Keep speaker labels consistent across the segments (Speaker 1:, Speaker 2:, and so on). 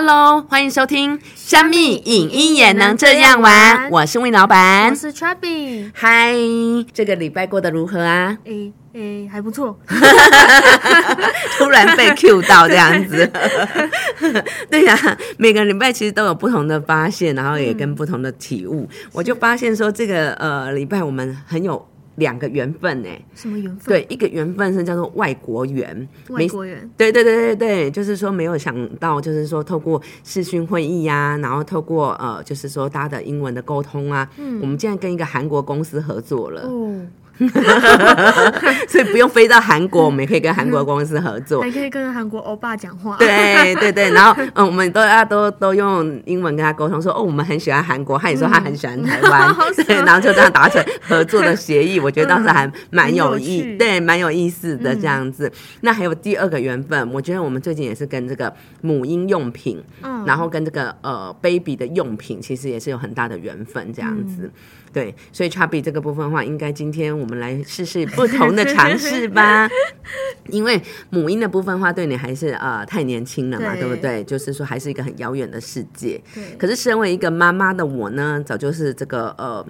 Speaker 1: Hello，欢迎收听《香蜜影音也能这样玩》，我是魏老板，
Speaker 2: 我是 Chubby。
Speaker 1: 嗨，这个礼拜过得如何啊？
Speaker 2: 诶诶，还不错。
Speaker 1: 突然被 Q 到这样子，对呀，每个礼拜其实都有不同的发现，然后也跟不同的体悟。我就发现说，这个呃礼拜我们很有。两个缘分呢？
Speaker 2: 什么缘分？
Speaker 1: 对，一个缘分是叫做外国缘，
Speaker 2: 外国缘。
Speaker 1: 对对对对对，就是说没有想到，就是说透过视讯会议呀，然后透过呃，就是说大家的英文的沟通啊，嗯，我们竟然跟一个韩国公司合作了。所以不用飞到韩国，我们也可以跟韩国公司合作，
Speaker 2: 还可以跟韩国欧巴讲话。
Speaker 1: 对对对，然后嗯，我们都要都都用英文跟他沟通，说哦，我们很喜欢韩国，他也说他很喜欢台湾，对，然后就这样达成合作的协议。我觉得当时还蛮有意，对，蛮有意思的这样子。那还有第二个缘分，我觉得我们最近也是跟这个母婴用品，嗯，然后跟这个呃 baby 的用品，其实也是有很大的缘分这样子。对，所以 Chubby 这个部分的话，应该今天我们来试试不同的尝试吧。因为母婴的部分的话，对你还是呃太年轻了嘛，对不对？就是说还是一个很遥远的世界。可是身为一个妈妈的我呢，早就是这个呃。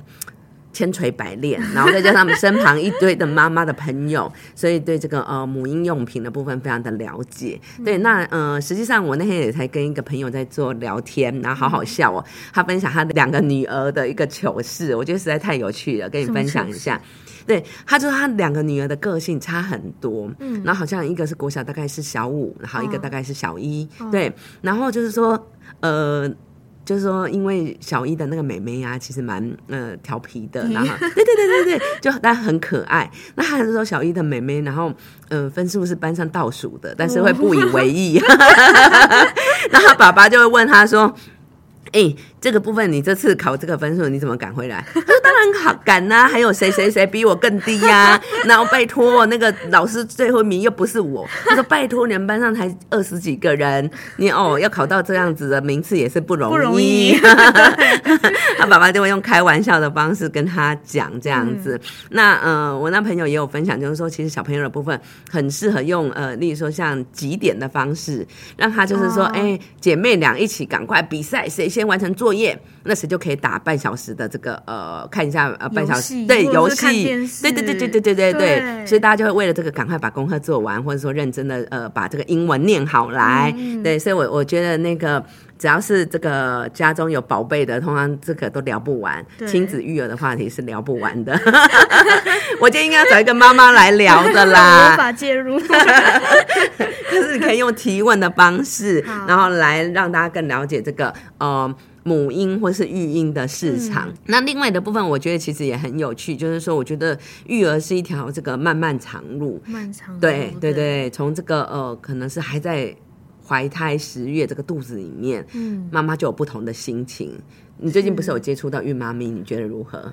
Speaker 1: 千锤百炼，然后再加上身旁一堆的妈妈的朋友，所以对这个呃母婴用品的部分非常的了解。对，那呃实际上我那天也才跟一个朋友在做聊天，然后好好笑哦。他分享他的两个女儿的一个糗事，我觉得实在太有趣了，跟你分享一下。对，他说他两个女儿的个性差很多，嗯，然后好像一个是国小大概是小五，然后一个大概是小一，对，然后就是说呃。就是说，因为小一的那个妹妹啊，其实蛮呃调皮的，然后 对对对对对，就但很可爱。那还是说小一的妹妹，然后呃分数是班上倒数的，但是会不以为意。然后爸爸就会问他说：“哎。”这个部分你这次考这个分数你怎么赶回来？他说当然好赶呐，还有谁谁谁比我更低呀？然后拜托那个老师最后一名又不是我，他说拜托你们班上才二十几个人，你哦要考到这样子的名次也是不容易。不容易。他爸爸就会用开玩笑的方式跟他讲这样子。那呃，我那朋友也有分享，就是说其实小朋友的部分很适合用呃，例如说像几点的方式，让他就是说，哎，姐妹俩一起赶快比赛，谁先完成作。业，那时就可以打半小时的这个呃，看一下呃半小时对游戏，对对对对对对对对，所以大家就会为了这个赶快把功课做完，或者说认真的呃把这个英文念好来，对，所以我我觉得那个只要是这个家中有宝贝的，通常这个都聊不完，亲子育儿的话题是聊不完的。我今天应该找一个妈妈来聊的啦，
Speaker 2: 无法介入，
Speaker 1: 可是你可以用提问的方式，然后来让大家更了解这个呃。母婴或是育婴的市场，那另外的部分，我觉得其实也很有趣，就是说，我觉得育儿是一条这个漫漫长路，
Speaker 2: 漫长，
Speaker 1: 对对。对，从这个呃，可能是还在怀胎十月这个肚子里面，嗯，妈妈就有不同的心情。你最近不是有接触到孕妈咪？你觉得如何？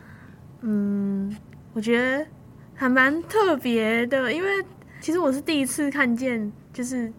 Speaker 2: 嗯，我觉得还蛮特别的，因为其实我是第一次看见，就是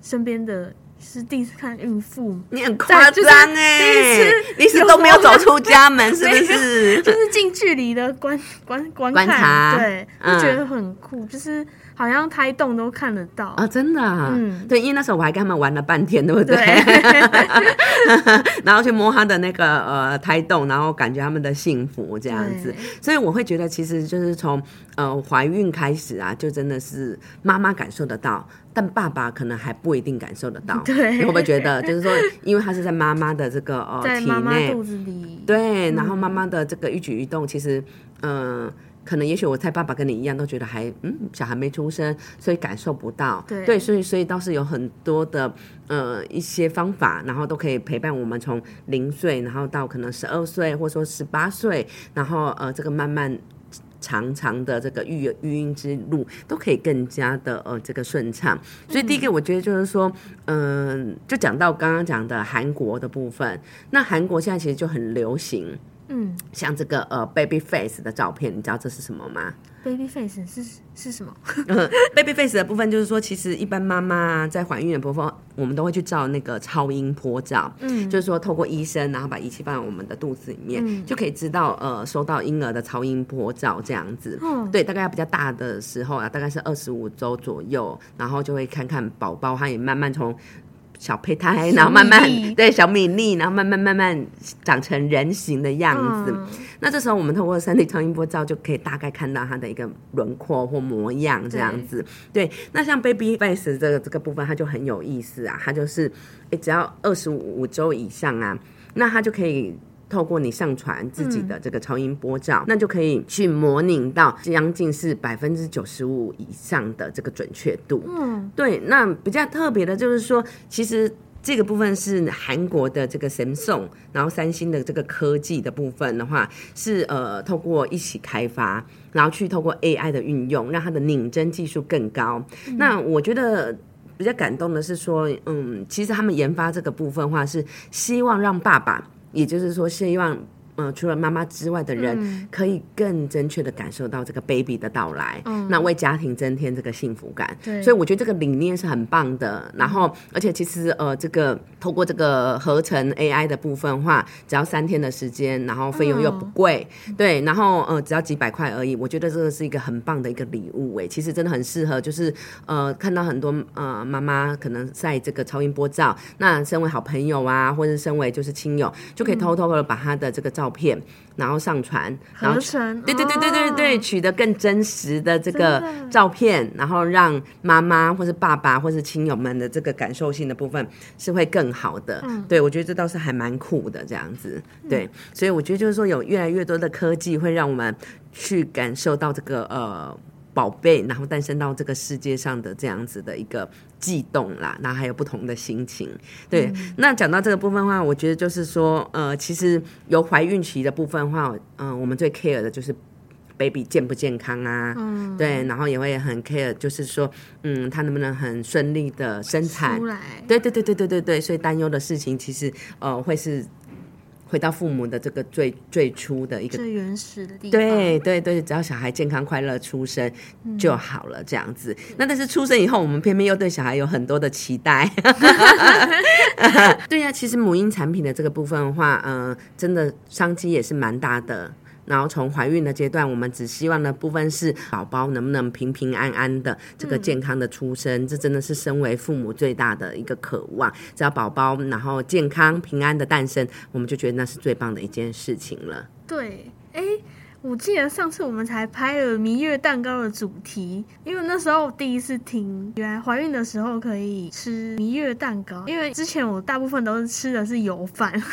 Speaker 2: 身边的。是第一次看孕妇，
Speaker 1: 你很夸张哎！
Speaker 2: 第一次，
Speaker 1: 你是都没有走出家门，是不是？
Speaker 2: 就是近距离的观观观
Speaker 1: 察，
Speaker 2: 对，就觉得很酷，就是好像胎动都看得到。
Speaker 1: 啊！真的，嗯，对，因为那时候我还跟他们玩了半天，对不对？然后去摸他的那个呃胎动，然后感觉他们的幸福这样子，所以我会觉得，其实就是从呃怀孕开始啊，就真的是妈妈感受得到。但爸爸可能还不一定感受得到，你会不会觉得，就是说，因为他是在妈妈的这个呃体内，
Speaker 2: 肚子里，
Speaker 1: 对，然后妈妈的这个一举一动，其实，嗯，可能也许我猜爸爸跟你一样，都觉得还，嗯，小孩没出生，所以感受不到，对，所以所以倒是有很多的呃一些方法，然后都可以陪伴我们从零岁，然后到可能十二岁，或者说十八岁，然后呃这个慢慢。长长的这个育育婴之路都可以更加的呃这个顺畅，所以第一个我觉得就是说，嗯，就讲到刚刚讲的韩国的部分，那韩国现在其实就很流行，嗯，像这个呃 baby face 的照片，你知道这是什么吗
Speaker 2: ？Baby face 是是什么？
Speaker 1: Baby face 的部分就是说，其实一般妈妈在怀孕的部分，我们都会去照那个超音波照，嗯，就是说透过医生，然后把仪器放在我们的肚子里面，就可以知道呃收到婴儿的超音波照这样子。嗯，对，大概比较大的时候啊，大概是二十五周左右，然后就会看看宝宝，他也慢慢从。小胚胎，然后慢慢对小米粒，然后慢慢慢慢长成人形的样子。
Speaker 2: 嗯
Speaker 1: 那这时候我们通过三 D 超音波照就可以大概看到它的一个轮廓或模样这样子。对，那像 baby face 这个这个部分，它就很有意思啊，它就是诶只要二十五周以上啊，那它就可以。透过你上传自己的这个超音波照，那就可以去模拟到将近是百分之九十五以上的这个准确度。
Speaker 2: 嗯，
Speaker 1: 对，那比较特别的就是说，其实这个部分是韩国的这个 Samsung，然后三星的这个科技的部分的话，是呃透过一起开发，然后去透过 AI 的运用，让它的拧针技术更高。那我觉得。比较感动的是说，嗯，其实他们研发这个部分的话，是希望让爸爸，也就是说，希望呃，除了妈妈之外的人，可以更正确的感受到这个 baby 的到来，那为家庭增添这个幸福感。
Speaker 2: 对
Speaker 1: 所以我觉得这个理念是很棒的。然后，而且其实呃，这个透过这个合成 AI 的部分的话，只要三天的时间，然后费用又不贵，对，然后呃，只要几百块而已。我觉得这个是一个很棒的一个礼物诶，其实真的很适合，就是呃，看到很多呃妈妈可能在这个超音波照，那身为好朋友啊，或者身为就是亲友，就可以偷偷的把她的这个照片，然后上传，然后
Speaker 2: 合成，
Speaker 1: 对对对对对对，
Speaker 2: 哦，
Speaker 1: 取得更真实的这个照片，然后让妈妈或是爸爸或是亲友们的这个感受性的部分是会更好的。
Speaker 2: 嗯
Speaker 1: 对我觉得这倒是还蛮酷的这样子。对，所以我觉得就是说有越来越多的科技会让我们去感受到这个呃。宝贝，然后诞生到这个世界上的这样子的一个悸动啦，然后还有不同的心情。对，那讲到这个部分的话，我觉得就是说，呃，其实有怀孕期的部分的话，嗯、我们最 care 的就是 baby 健不健康啊，
Speaker 2: 嗯，
Speaker 1: 对，然后也会很 care，就是说，嗯，他能不能很顺利的生产。
Speaker 2: 出，来，
Speaker 1: 对对对对对对对，所以担忧的事情其实呃会是回到父母的这个最最初的一个
Speaker 2: 最原始的地方，
Speaker 1: 对对对，只要小孩健康快乐出生就好了，这样子。那但是出生以后，我们偏偏又对小孩有很多的期待。对呀、其实母婴产品的这个部分的话，呃，真的商机也是蛮大的。然后从怀孕的阶段，我们只希望的部分是宝宝能不能平平安安的这个健康的出生，这真的是身为父母最大的一个渴望。只要宝宝然后健康平安的诞生，我们就觉得那是最棒的一件事情了。
Speaker 2: 对，哎，我记得上次我们才拍了蜜月蛋糕的主题，因为那时候我第一次听，原来怀孕的时候可以吃蜜月蛋糕，因为之前我大部分都是吃的是油饭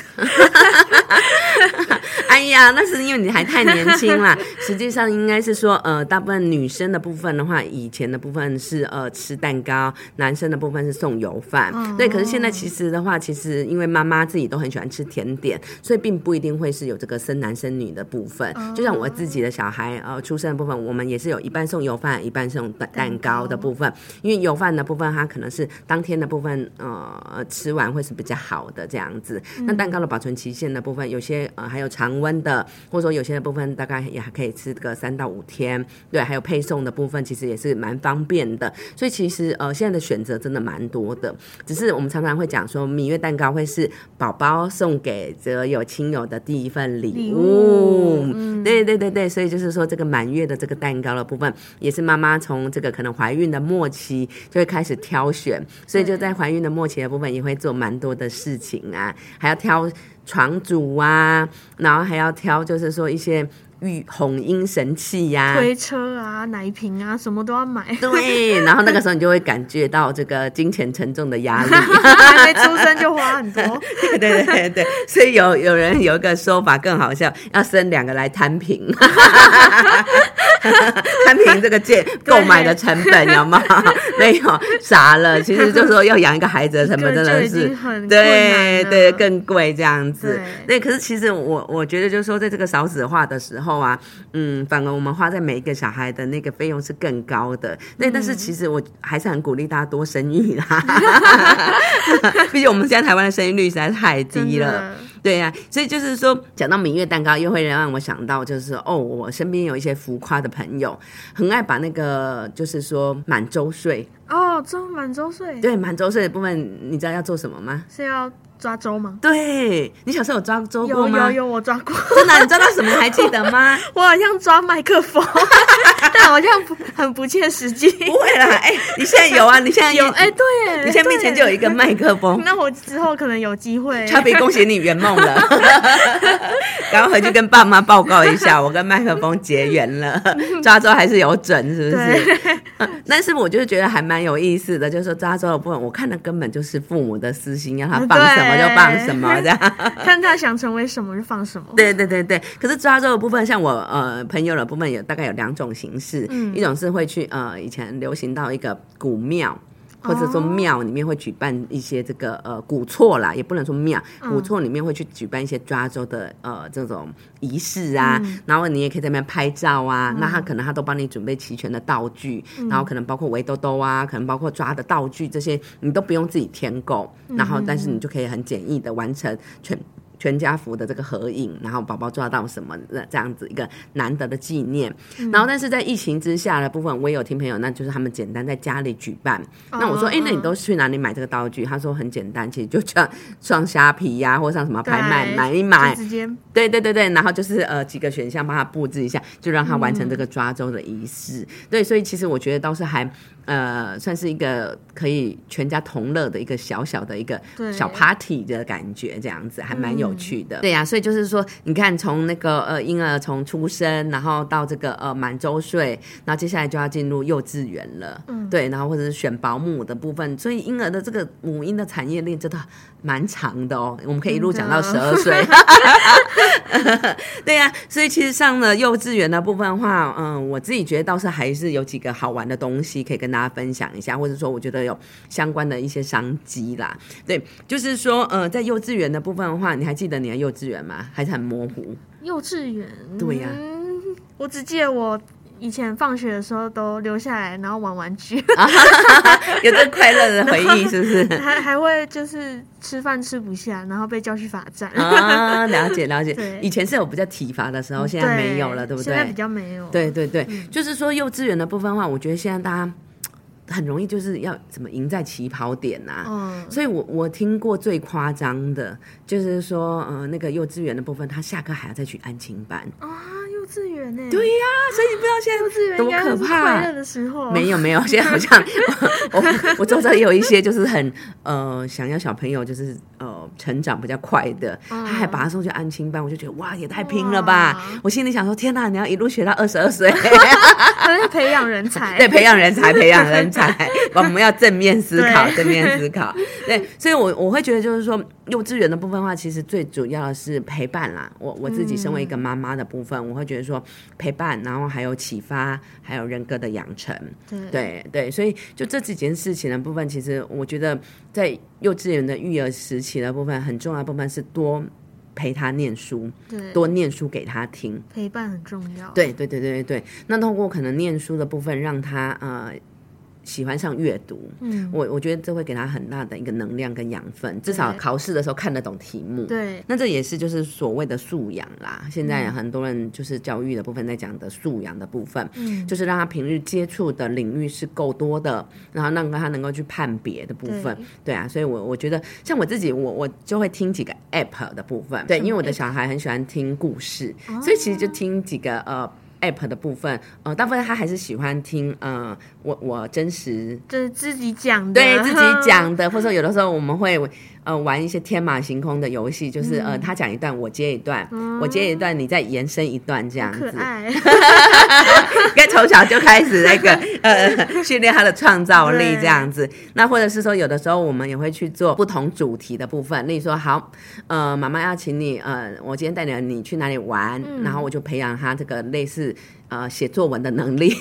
Speaker 1: 哎呀，那是因为你还太年轻啦。实际上应该是说，呃，大部分女生的部分的话，以前的部分是呃吃蛋糕，男生的部分是送油饭。
Speaker 2: 哦
Speaker 1: 对，可是现在其实的话，其实因为妈妈自己都很喜欢吃甜点，所以并不一定会是有这个生男生女的部分。就像我自己的小孩呃出生的部分，我们也是有一半送油饭，一半送蛋蛋糕的部分。因为油饭的部分，它可能是当天的部分，呃，吃完会是比较好的这样子。那蛋糕的保存期限的部分，有些呃还有常温的，或者说有些的部分大概也还可以吃个三到五天。对，还有配送的部分，其实也是蛮方便的。所以其实呃现在的选择真的蛮多的，只是我们常常会讲说，蜜月蛋糕会是宝宝送给则有亲友的第一份礼
Speaker 2: 礼
Speaker 1: 物。
Speaker 2: 物嗯
Speaker 1: 对对对对对，所以就是说这个满月的这个蛋糕的部分，也是妈妈从这个可能怀孕的末期就会开始挑选，所以就在怀孕的末期的部分也会做蛮多的事情啊，还要挑床主啊，然后还要挑就是说一些育红婴神器呀、
Speaker 2: 推车啊、奶瓶啊，什么都要买，
Speaker 1: 对，然后那个时候你就会感觉到这个金钱沉重的压力。
Speaker 2: 还没出生就花很多，
Speaker 1: 对对对对，所以有有人有一个说法更好笑，要生两个来摊平，摊平这个件购买的成本有吗？没有，傻了。其实就说要养一个孩子的成本真的是
Speaker 2: 经很
Speaker 1: 对对更贵这样子。
Speaker 2: 对
Speaker 1: 对，可是其实我我觉得就是说，在这个少子化的时候啊，嗯，反而我们花在每一个小孩的那个费用是更高的。对，但
Speaker 2: 嗯
Speaker 1: 是其实我还是很鼓励大家多生育啦，毕竟我们现在台湾的生育率实在是太低了。
Speaker 2: 的
Speaker 1: 对呀、所以就是说，讲到明月蛋糕，又会让我想到，就是哦，我身边有一些浮夸的朋友，很爱把那个就是说满周岁，
Speaker 2: 哦，周满周岁
Speaker 1: 对满周岁的部分，你知道要做什么吗？
Speaker 2: 是要抓周吗？
Speaker 1: 对你小时候有抓周过吗？
Speaker 2: 有有，我抓过，
Speaker 1: 真的，你抓到什么？还记得吗？
Speaker 2: 我好像抓麦克风，但好像不很不切实际。
Speaker 1: 不会啦，哎、你现在有啊？你现在
Speaker 2: 有哎、对耶，
Speaker 1: 你现在面前就有一个麦克风。
Speaker 2: 那我之后可能有机会。
Speaker 1: Chubby，恭喜你圆梦了！赶快回去跟爸妈报告一下，我跟麦克风结缘了，抓周还是有准，是不是？嗯但是我就是觉得还蛮有意思的，就是说抓周的部分，我看的根本就是父母的私心，让他放什么就放什么这样。
Speaker 2: 看他想成为什么就放什么。
Speaker 1: 对对对对，可是抓周的部分，像我呃朋友的部分有大概有两种形式，
Speaker 2: 嗯
Speaker 1: 一种是会去呃以前流行到一个古庙。或者说
Speaker 2: 哦
Speaker 1: 庙里面会举办一些这个呃古厝啦，也不能说庙，
Speaker 2: 嗯。
Speaker 1: 古厝里面会去举办一些抓周的呃这种仪式啊，
Speaker 2: 嗯。
Speaker 1: 然后你也可以在那边拍照啊，那他可能他都帮你准备齐全的道具，
Speaker 2: 嗯。
Speaker 1: 然后可能包括围兜兜啊，可能包括抓的道具这些，你都不用自己添购，
Speaker 2: 嗯。
Speaker 1: 然后但是你就可以很简易的完成全全家福的这个合影，然后宝宝抓到什么的这样子一个难得的纪念。
Speaker 2: 嗯
Speaker 1: 然后，但是在疫情之下的部分，我也有听朋友，那就是他们简单在家里举办。那我说，哎、
Speaker 2: 嗯
Speaker 1: 那你都去哪里买这个道具？他说很简单，其实就像上虾皮呀、或上什么拍卖买一买，
Speaker 2: 直接
Speaker 1: 对对对对，然后就是呃几个选项帮他布置一下，就让他完成这个抓周的仪式。对，所以其实我觉得倒是还呃算是一个可以全家同乐的一个小小的一个小 party 的感觉，这样子还蛮有趣的。对呀、所以就是说，你看从那个呃婴儿从出生，然后到这个呃满周岁，然后接下来就要进入幼稚园了，
Speaker 2: 嗯。
Speaker 1: 对，然后或者是选保姆的部分，所以婴儿的这个母婴的产业链真的蛮长的哦，我们可以一路讲到十二岁。对呀、所以其实上了幼稚园的部分的话，嗯，我自己觉得倒是还是有几个好玩的东西可以跟大家分享一下，或者说我觉得有相关的一些商机啦。对，就是说，呃，在幼稚园的部分的话，你还记得你的幼稚园吗？还是很模糊？
Speaker 2: 幼稚园。
Speaker 1: 对呀
Speaker 2: 嗯我只记得我以前放学的时候都留下来，然后玩玩具，
Speaker 1: 有这快乐的回忆，是不是？
Speaker 2: 还还会就是吃饭吃不下，然后被叫去罚站。
Speaker 1: 啊，了解了解
Speaker 2: 对。
Speaker 1: 以前是有比较体罚的时候，现在没有了，对不对
Speaker 2: 现在比？较没有。
Speaker 1: 对对对，就是说幼稚园的部分的话，我觉得现在大家很容易就是要怎么赢在起跑点呐、
Speaker 2: 嗯，
Speaker 1: 所以我我听过最夸张的，就是说，呃，那个幼稚园的部分，他下课还要再去安亲班。
Speaker 2: 啊，幼稚园呢？
Speaker 1: 对呀、所以你不知道现在
Speaker 2: 幼稚园
Speaker 1: 多可怕
Speaker 2: 快乐的时候。
Speaker 1: 没有没有，现在好像 我我我周遭也有一些就是很呃想要小朋友就是呃成长比较快的，他还把他送去安亲班，我就觉得哇也太拼了吧！我心里想说天哪，你要一路学到二十二岁，
Speaker 2: 可能是培养人才。
Speaker 1: 对，培养人才，培养人才，我们要正面思考，正面思考。对，所以我我会觉得就是说，幼稚园的部分的话，其实最主要的是陪伴啦。我我自己身为一个妈妈的部分，我会觉得说陪伴，然后还有启发，还有人格的养成。
Speaker 2: 对
Speaker 1: 对对，所以就这几件事情的部分，其实我觉得在幼稚园的育儿时期的部分，很重要的部分是多陪他念书，
Speaker 2: 对，
Speaker 1: 多念书给他听。
Speaker 2: 陪伴很重要。
Speaker 1: 对对对对对对，那通过可能念书的部分，让他呃喜欢上阅读，
Speaker 2: 嗯，
Speaker 1: 我我觉得这会给他很大的一个能量跟养分，至少考试的时候看得懂题目。
Speaker 2: 对
Speaker 1: 那这也是就是所谓的素养啦。现在很多人就是教育的部分在讲的素养的部分，
Speaker 2: 嗯
Speaker 1: 就是让他平日接触的领域是够多的，然后让他能够去判别的部分。对啊，所以我我觉得像我自己，我我就会听几个 app 的部分，对，因为我的小孩很喜欢听故事，所以其实就听几个呃。App 的部分，呃，大部分他还是喜欢听，呃，我我真实
Speaker 2: 就是自己讲的，
Speaker 1: 对自己讲的，或者说有的时候我们会呃玩一些天马行空的游戏，就是、呃他讲一段，我接一段，我接一段，你再延伸一段这样子。
Speaker 2: 可爱。
Speaker 1: 应该从小就开始那个 呃训练他的创造力这样子。那或者是说，有的时候我们也会去做不同主题的部分，例如说，好，呃，妈妈要请你，呃，我今天带你你去哪里玩，然后我就培养他这个类似。呃，写作文的能力，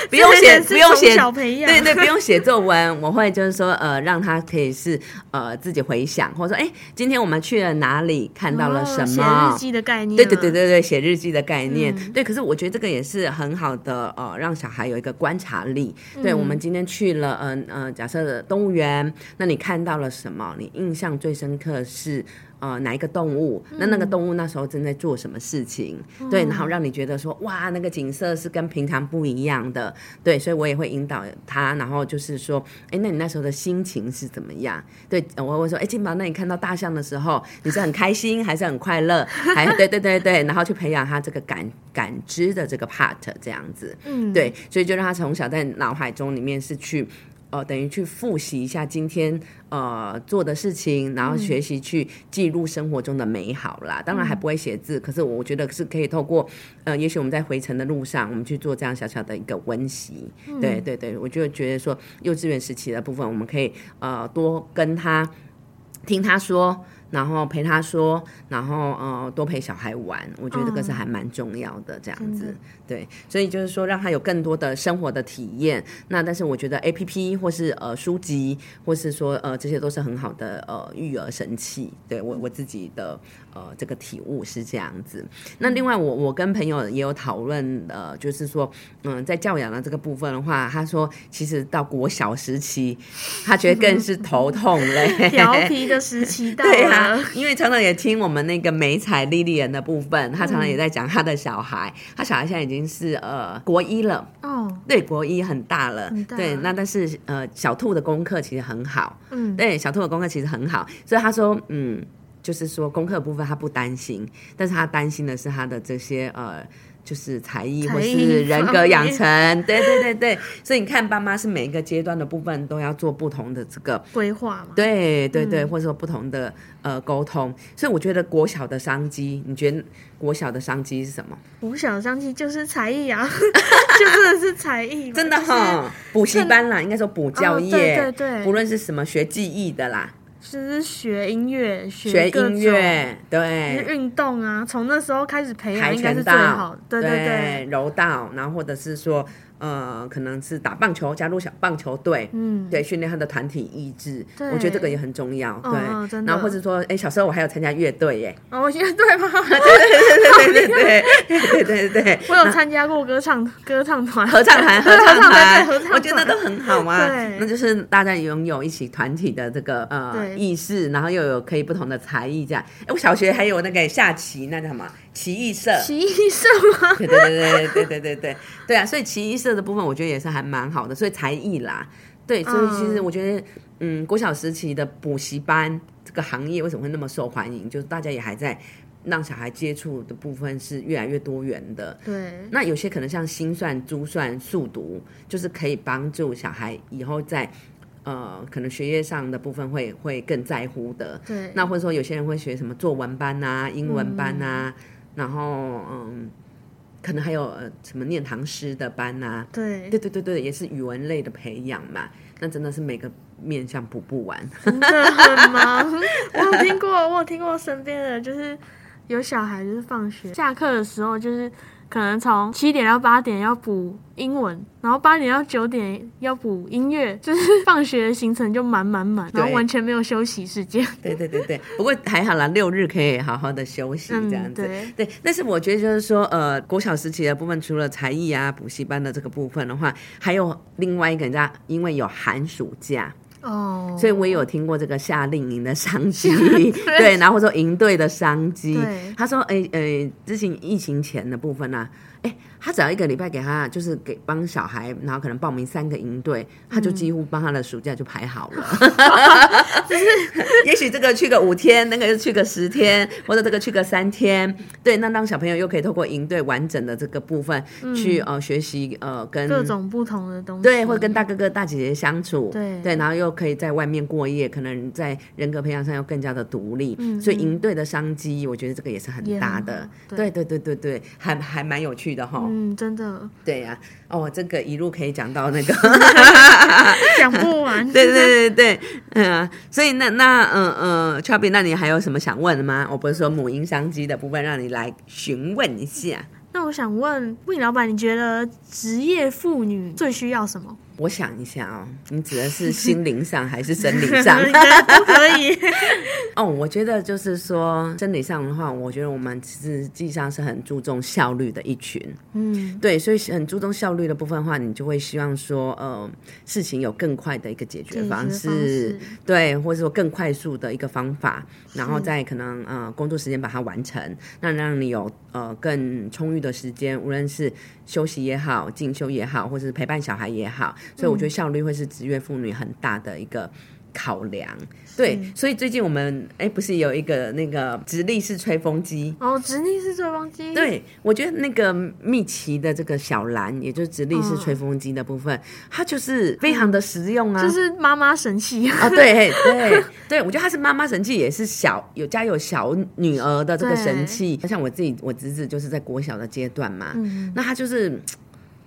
Speaker 1: 不用写，不用写，
Speaker 2: 小培养，
Speaker 1: 对对，不用写作文，我会就是说，呃，让他可以是呃自己回想，或者说，哎，今天我们去了哪里，看到了什
Speaker 2: 哦写
Speaker 1: 么？
Speaker 2: 日记的概念，
Speaker 1: 对对对，对对，写日记的概念，
Speaker 2: 嗯
Speaker 1: 对。可是我觉得这个也是很好的，呃，让小孩有一个观察力。对我们今天去了，呃呃，假设动物园，那你看到了什么？你印象最深刻是呃哪一个动物，那那个动物那时候正在做什么事情，对，然后让你觉得说哇，那个景色是跟平常不一样的，对，所以我也会引导他，然后就是说，哎，那你那时候的心情是怎么样？对，我会说，哎，金宝，那你看到大象的时候，你是很开心还是很快乐？还对对对对，然后去培养他这个感感知的这个 part 这样子，嗯，对，所以就让他从小在脑海中里面是去。呃，等于去复习一下今天呃做的事情，然后学习去记录生活中的美好啦。当然还不会写字，可是我觉得是可以透过呃，也许我们在回程的路上，我们去做这样小小的一个温习。对对对，我就觉得说幼稚园时期的部分，我们可以呃多跟他听他说。然后陪他说，然后呃多陪小孩玩，我觉得这个是还蛮重要的，这样子对，所以就是说让他有更多的生活的体验。那但是我觉得 A P P 或是呃书籍，或是说呃这些都是很好的呃育儿神器。对我我自己的呃这个体悟是这样子。那另外我我跟朋友也有讨论呃，就是说嗯在教养的这个部分的话，他说其实到国小时期，他觉得更是头痛嘞，
Speaker 2: 调皮的时期到
Speaker 1: 对啊。因为常常也听我们那个美彩丽丽人的部分，他常常也在讲他的小孩，他小孩现在已经是呃国一了。哦，对，国一很大了，对，那但是呃小兔的功课其实很好，嗯，对，小兔的功课其实很好，所以他说嗯，就是说功课部分他不担心，但是他担心的是他的这些呃。就是才艺或是人格养成，对对对对，所以你看，爸妈是每一个阶段的部分都要做不同的这个
Speaker 2: 规划嘛？
Speaker 1: 对对对，或者说不同的呃沟通。所以我觉得国小的商机，你觉得国小的商机是什么？
Speaker 2: 国小的商机就是才艺啊，就真的是才艺，
Speaker 1: 真的哈，补习班啦，应该说补教业，
Speaker 2: 对对，
Speaker 1: 不论是什么学技艺的啦。
Speaker 2: 是学音乐，学
Speaker 1: 音乐，对，
Speaker 2: 运动啊，从那时候开始培养应该是最好的，对对对，
Speaker 1: 柔道，然后或者是说。呃，可能是打棒球，加入小棒球队，嗯，对，训练他的团体意志，我觉得这个也很重要，对，然后或者说，哎，小时候我还有参加乐队，耶，
Speaker 2: 哦，乐队吗？
Speaker 1: 对对对对对对对对对对，
Speaker 2: 我有参加过歌唱歌唱团、
Speaker 1: 合唱团、合唱团，我觉得都很好嘛，那就是大家拥有一起团体的这个呃意识，然后又有可以不同的才艺，这样。哎，我小学还有那个下棋，那叫什么？奇艺社，
Speaker 2: 奇艺社吗？
Speaker 1: 对对对对对对对对对啊！所以奇艺社的部分，我觉得也是还蛮好的。所以才艺啦，对，所以其实我觉得，嗯，国小时期的补习班这个行业为什么会那么受欢迎？就是大家也还在让小孩接触的部分是越来越多元的。
Speaker 2: 对，
Speaker 1: 那有些可能像心算、珠算、数独，就是可以帮助小孩以后在呃可能学业上的部分会会更在乎的。
Speaker 2: 对，
Speaker 1: 那或者说有些人会学什么作文班啊、英文班啊。然后，嗯，可能还有呃什么念唐诗的班呐？
Speaker 2: 对，
Speaker 1: 对对对对，也是语文类的培养嘛。那真的是每个面向补不完，
Speaker 2: 真的很忙。我有听过，我有听过身边的，就是有小孩，就是放学下课的时候，就是。可能从七点到八点要补英文，然后八点到九点要补音乐，就是放学的行程就满满满，然后完全没有休息时间。
Speaker 1: 对对对对，不过还好啦，六日可以好好的休息这样子。对，但是我觉得就是说，呃，国小时期的部分，除了才艺啊、补习班的这个部分的话，还有另外一个人家，因为有寒暑假。哦，所以我也有听过这个夏令营的商机，对，然后说营队的商机。他说，哎，呃，之前疫情前的部分呢，哎。他只要一个礼拜给他，就是给帮小孩，然后可能报名三个营队，他就几乎帮他的暑假就排好了。就是，也许这个去个五天，那个又去个十天，或者这个去个三天，对，那让小朋友又可以透过营队完整的这个部分去呃学习呃跟
Speaker 2: 各种不同的东西，
Speaker 1: 对，或者跟大哥哥大姐姐相处，
Speaker 2: 对。
Speaker 1: 对，然后又可以在外面过夜，可能在人格培养上又更加的独立，所以营队的商机，我觉得这个也是很大的，对对对对对，还还蛮有趣的哈。
Speaker 2: 嗯，真的。
Speaker 1: 对呀，哦，这个一路可以讲到那个
Speaker 2: 讲不完。
Speaker 1: 对对对对，嗯，所以那那嗯嗯 c h u b b y 那你还有什么想问的吗？我不是说母婴商机的部分，让你来询问一下。
Speaker 2: 那我想问魏老板，你觉得职业妇女最需要什么？
Speaker 1: 我想一下哦，你指的是心灵上还是生理上？
Speaker 2: 都可以。
Speaker 1: 哦，我觉得就是说，生理上的话，我觉得我们实际上是很注重效率的一群。
Speaker 2: 嗯，
Speaker 1: 对，所以很注重效率的部分的话，你就会希望说，呃，事情有更快的一个解决方式，
Speaker 2: 解决方式
Speaker 1: 对，或者说更快速的一个方法，然后再可能呃工作时间把它完成，那让你有呃更充裕的时间，无论是休息也好、进修也好，或者是陪伴小孩也好，所以我觉得效率会是职业妇女很大的一个。考量。对，所以最近我们哎，不是有一个那个直立式吹风机？
Speaker 2: 哦，直立式吹风机，
Speaker 1: 对，我觉得那个蜜奇的这个小蓝，也就是直立式吹风机的部分，它就是非常的实用啊，
Speaker 2: 就是妈妈神器。
Speaker 1: 啊，对对对，我觉得它是妈妈神器，也是小有家有小女儿的这个神器。像我自己，我侄子就是在国小的阶段嘛，那他就是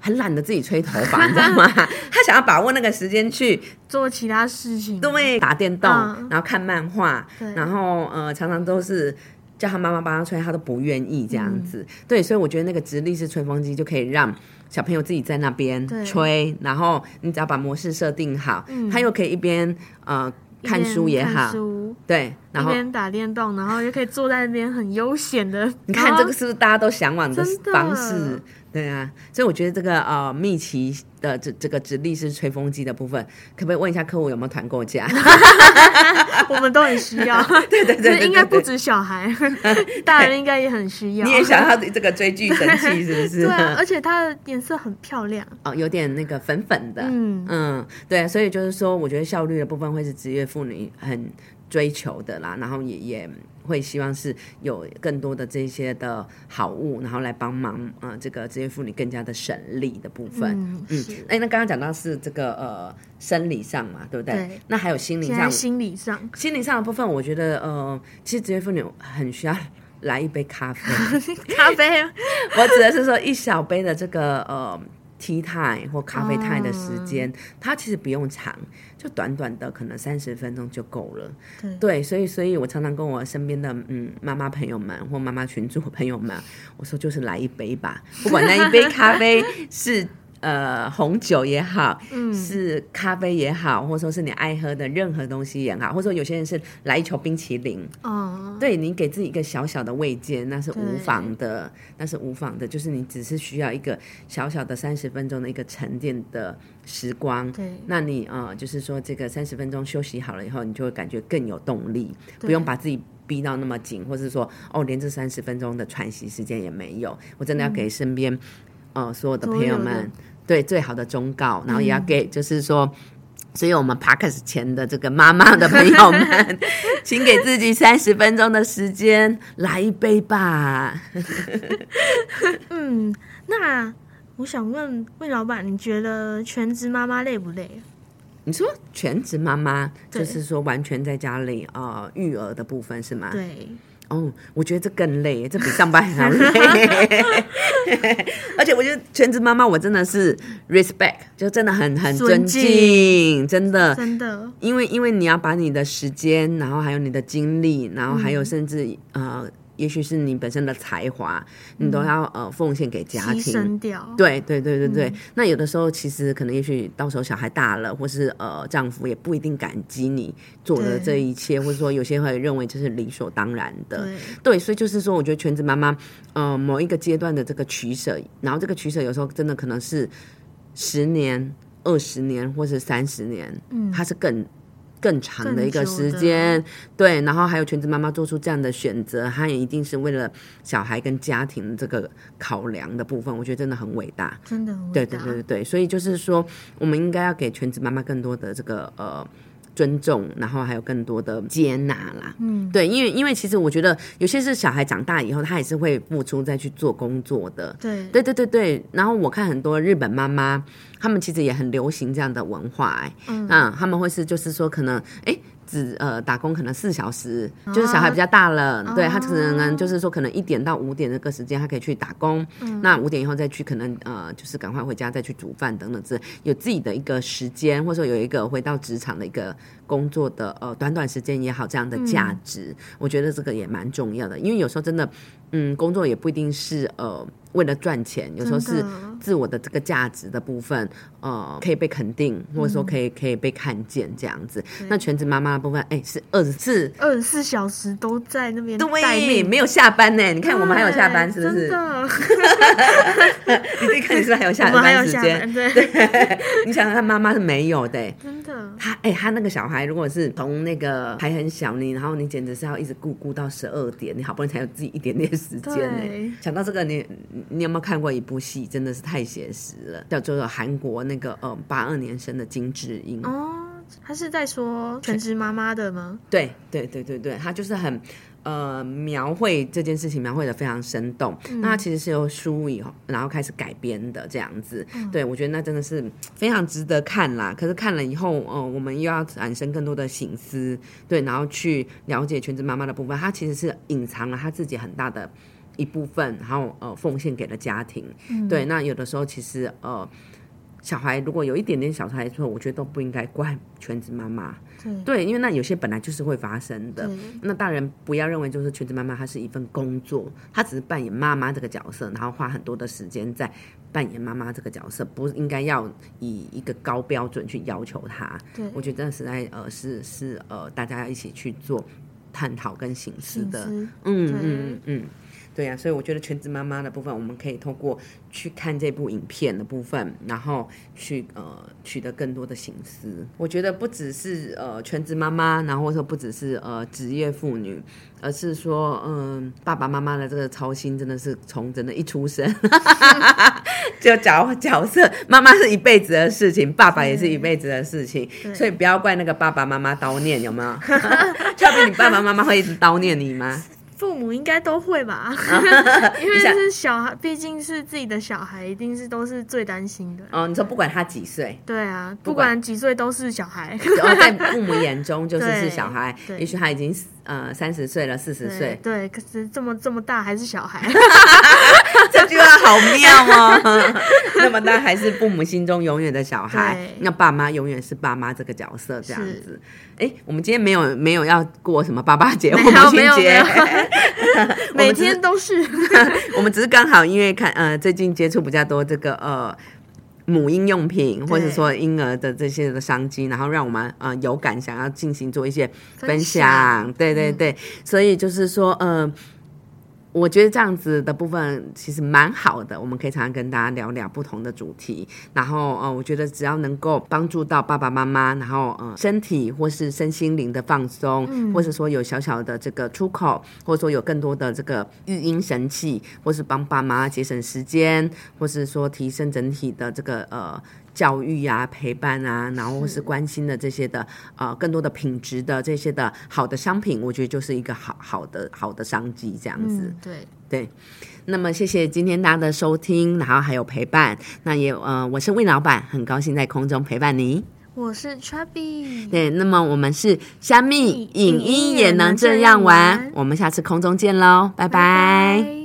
Speaker 1: 很懒得自己吹头发，你知道吗？他想要把握那个时间去
Speaker 2: 做其他事情，
Speaker 1: 对，打电动，
Speaker 2: 嗯
Speaker 1: 然后看漫画，然后呃，常常都是叫他妈妈帮他吹，他都不愿意这样子。对，所以我觉得那个直立式吹风机就可以让小朋友自己在那边吹，然后你只要把模式设定好，他又可以一边呃看书也好，
Speaker 2: 书
Speaker 1: 对，然后
Speaker 2: 一边打电动，然后又可以坐在那边很悠闲的。
Speaker 1: 你看这个是不是大家都向往的方式？对啊，所以我觉得这个呃蜜奇的这这个直立式吹风机的部分，可不可以问一下客户有没有团购价？
Speaker 2: 我们都很需要。
Speaker 1: 对对对对对
Speaker 2: 应该不止小孩，大人应该也很需要。
Speaker 1: 你也想要这个追剧神器 是不是？
Speaker 2: 对啊，而且它的颜色很漂亮。
Speaker 1: 哦，有点那个粉粉的，
Speaker 2: 嗯
Speaker 1: 嗯，对，所以就是说，我觉得效率的部分会是职业妇女很追求的啦，然后也也会希望是有更多的这些的好物，然后来帮忙呃这个职业妇女更加的省力的部分。
Speaker 2: 嗯。
Speaker 1: 哎，那刚刚讲到是这个呃生理上嘛，对不对？
Speaker 2: 对
Speaker 1: 那还有心理上，
Speaker 2: 心理上，
Speaker 1: 心理上的部分，我觉得呃，其实职业妇女很需要来一杯咖啡。
Speaker 2: 咖啡
Speaker 1: 我指的是说一小杯的这个呃 tea time 或咖啡 time 的时间，它其实不用长，就短短的可能三十分钟就够了。
Speaker 2: 对
Speaker 1: 对，所以所以我常常跟我身边的嗯妈妈朋友们或妈妈群主朋友们，我说就是来一杯吧，不管那一杯咖啡是。呃，红酒也好，
Speaker 2: 嗯
Speaker 1: 是咖啡也好，或者说是你爱喝的任何东西也好，或者说有些人是来一球冰淇淋，
Speaker 2: 哦，
Speaker 1: 对你给自己一个小小的慰藉，那是无妨的，那是无妨的。就是你只是需要一个小小的三十分钟的一个沉淀的时光。
Speaker 2: 对
Speaker 1: 那你呃，就是说这个三十分钟休息好了以后，你就会感觉更有动力，不用把自己逼到那么紧，或是说哦，连这三十分钟的喘息时间也没有。我真的要给身边、呃所有的朋友们对最好的忠告，然后也要给就是说。所以，我们 p a r k a s 前的这个妈妈的朋友们，请给自己三十分钟的时间，来一杯吧。
Speaker 2: 嗯，那我想问魏老板，你觉得全职妈妈累不累？
Speaker 1: 你说全职妈妈，就是说完全在家里呃育儿的部分是吗？
Speaker 2: 对，
Speaker 1: 哦，我觉得这更累，这比上班还要累。而且我觉得全职妈妈，我真的是 respect，就真的很很尊
Speaker 2: 尊
Speaker 1: 敬，真的。
Speaker 2: 真的，
Speaker 1: 因为因为你要把你的时间，然后还有你的精力，然后还有甚至、呃，也许是你本身的才华，你都要呃奉献给家庭。
Speaker 2: 牲掉。
Speaker 1: 对对对对对，那有的时候其实可能也许到时候小孩大了，或是呃丈夫也不一定感激你做的
Speaker 2: 对
Speaker 1: 这一切，或者说有些会认为这是理所当然的。
Speaker 2: 对，
Speaker 1: 对，所以就是说，我觉得全职妈妈，呃，某一个阶段的这个取舍，然后这个取舍有时候真的可能是十年、二十年或是三十年，嗯，它是更更长的一个时间，对，然后还有全职妈妈做出这样的选择，她也一定是为了小孩跟家庭这个考量的部分，我觉得真的很伟大。
Speaker 2: 真的很伟
Speaker 1: 对。对对对对，所以就是说，我们应该要给全职妈妈更多的这个呃尊重，然后还有更多的接纳啦。嗯，对，因为因为其实我觉得有些是小孩长大以后，他也是会付出再去做工作的。
Speaker 2: 对
Speaker 1: 对对对对，然后我看很多日本妈妈，他们其实也很流行这样的文化、哎，嗯，他们会是就是说可能哎。只呃打工可能四小时，就是小孩比较大了，对他可能就是说可能一点到五点这个时间，他可以去打工，那五点以后再去可能呃就是赶快回家再去煮饭等等之类，有自己的一个时间，或者说有一个回到职场的一个工作的呃短短时间也好这样的价值，我觉得这个也蛮重要的，因为有时候真的嗯，工作也不一定是呃为了赚钱，有时候是自我的这个价值的部分，呃，可以被肯定，或者说可以可以被看见这样子。那全职妈妈的部分，哎，是二十四。
Speaker 2: 二十四小时都在那边待
Speaker 1: 对，
Speaker 2: 命，
Speaker 1: 没有下班呢。你看我们还有下班，是不是 你自己看，你是不是还有下班时间？
Speaker 2: 对，
Speaker 1: 你想想看，妈妈是没有的。
Speaker 2: 真的，
Speaker 1: 他哎、他那个小孩如果是从那个还很小，你然后你简直是要一直顾顾到十二点，你好不容易才有自己一点点时间呢
Speaker 2: 对。
Speaker 1: 想到这个，你你你有没有看过一部戏？真的是太写实了，叫做韩国那个呃八二年生的金智英。
Speaker 2: 哦，他是在说全职妈妈的吗？
Speaker 1: 对对对对对，他就是很呃描绘这件事情，描绘的非常生动。那它其实是由书以后，然后开始改编的这样子。对我觉得那真的是非常值得看啦。可是看了以后，呃，我们又要产生更多的醒思，对，然后去了解全职妈妈的部分，她其实是隐藏了她自己很大的。一部分，然后呃奉献给了家庭，对。那有的时候其实呃，小孩如果有一点点小差错，我觉得都不应该怪全职妈妈，
Speaker 2: 对。
Speaker 1: 对，因为那有些本来就是会发生的。那大人不要认为就是全职妈妈，她是一份工作，她只是扮演妈妈这个角色，然后花很多的时间在扮演妈妈这个角色，不应该要以一个高标准去要求她。
Speaker 2: 对。
Speaker 1: 我觉得真的实在呃是是呃大家要一起去做探讨跟形式的。嗯嗯嗯，对呀、所以我觉得全职妈妈的部分，我们可以透过去看这部影片的部分，然后去呃取得更多的醒思。我觉得不只是呃全职妈妈，然后或者说不只是呃职业妇女，而是说嗯、爸爸妈妈的这个操心真的是从真的一出生 就角角色，妈妈是一辈子的事情，爸爸也是一辈子的事情，所以不要怪那个爸爸妈妈叨念，有没有？要不你爸爸妈妈会一直叨念你吗？
Speaker 2: 父母应该都会吧，因为是小孩，毕竟是自己的小孩，一定是都是最担心的。
Speaker 1: 哦，你说不管他几岁，
Speaker 2: 对啊，不
Speaker 1: 管。
Speaker 2: 几岁都是小孩。
Speaker 1: 然后在父母眼中 就是是小孩，也许他已经呃三十岁了，四十岁，
Speaker 2: 对，可是这么这么大还是小孩。
Speaker 1: 这句话好妙哦。那么大还是父母心中永远的小孩，那爸妈永远是爸妈这个角色这样子。哎，我们今天没有没有要过什么爸爸节或母亲节
Speaker 2: 每天都是。
Speaker 1: 我们只是刚好因为看呃最近接触比较多这个呃。母婴用品，或者说婴儿的这些的商机，然后让我们呃有感想要进行做一些分享，
Speaker 2: 享
Speaker 1: 对对对，所以就是说呃。我觉得这样子的部分其实蛮好的，我们可以常常跟大家聊聊不同的主题。然后呃，我觉得只要能够帮助到爸爸妈妈，然后呃身体或是身心灵的放松，或者说有小小的这个出口，或者说有更多的这个育婴神器，或是帮爸妈节省时间，或是说提升整体的这个呃。教育啊，陪伴啊，然后或是关心的这些的，呃，更多的品质的这些的好的商品，我觉得就是一个好好的好的商机这样子。
Speaker 2: 嗯，对，
Speaker 1: 对，那么谢谢今天大家的收听，然后还有陪伴。那也呃，我是魏老板，很高兴在空中陪伴你。
Speaker 2: 我是 Chubby。
Speaker 1: 对，那么我们是虾米
Speaker 2: 影
Speaker 1: 影音也能这样玩，我们下次空中见喽，拜拜
Speaker 2: 拜